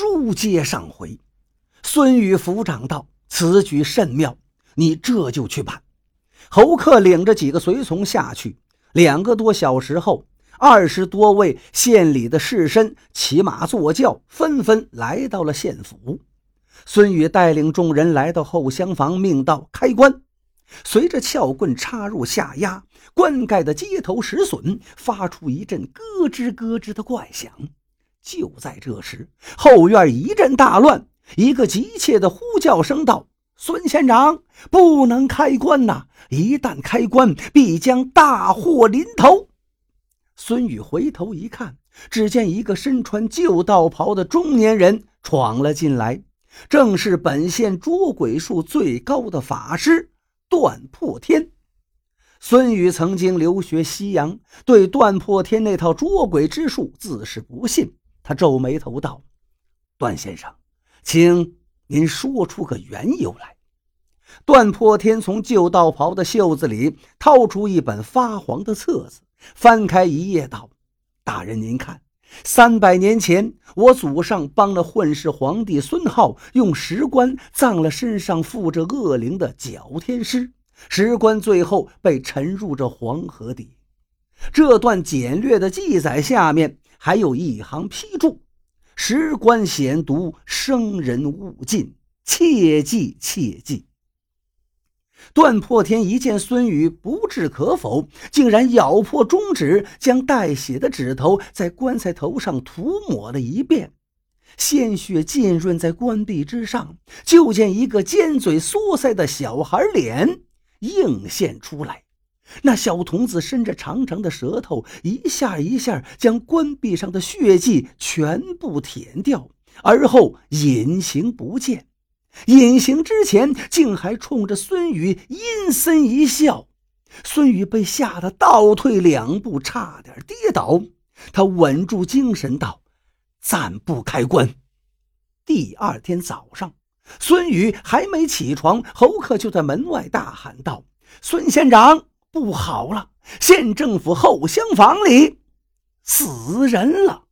书接上回，孙宇抚掌道：“此举甚妙，你这就去办。”侯克领着几个随从下去。两个多小时后，二十多位县里的士绅骑马坐轿，纷纷来到了县府。孙宇带领众人来到后厢房，命道：“开棺。”随着撬棍插入下压，棺盖的接头石笋发出一阵咯吱咯吱的怪响。就在这时，后院一阵大乱，一个急切的呼叫声道：“孙县长，不能开棺呐！一旦开棺，必将大祸临头。”孙宇回头一看，只见一个身穿旧道袍的中年人闯了进来，正是本县捉鬼术最高的法师段破天。孙宇曾经留学西洋，对段破天那套捉鬼之术自是不信。他皱眉头道：“段先生，请您说出个缘由来。”段破天从旧道袍的袖子里掏出一本发黄的册子，翻开一页道：“大人您看，三百年前我祖上帮了混世皇帝孙浩用石棺葬了身上附着恶灵的绞天师，石棺最后被沉入这黄河底。这段简略的记载下面。”还有一行批注：“石棺险毒，生人勿近，切记切记。”段破天一见孙宇不置可否，竟然咬破中指，将带血的指头在棺材头上涂抹了一遍，鲜血浸润在棺壁之上，就见一个尖嘴缩腮的小孩脸映现出来。那小童子伸着长长的舌头，一下一下将棺壁上的血迹全部舔掉，而后隐形不见。隐形之前，竟还冲着孙宇阴森一笑。孙宇被吓得倒退两步，差点跌倒。他稳住精神道：“暂不开棺。”第二天早上，孙宇还没起床，侯克就在门外大喊道：“孙县长！”不好了！县政府后厢房里死人了。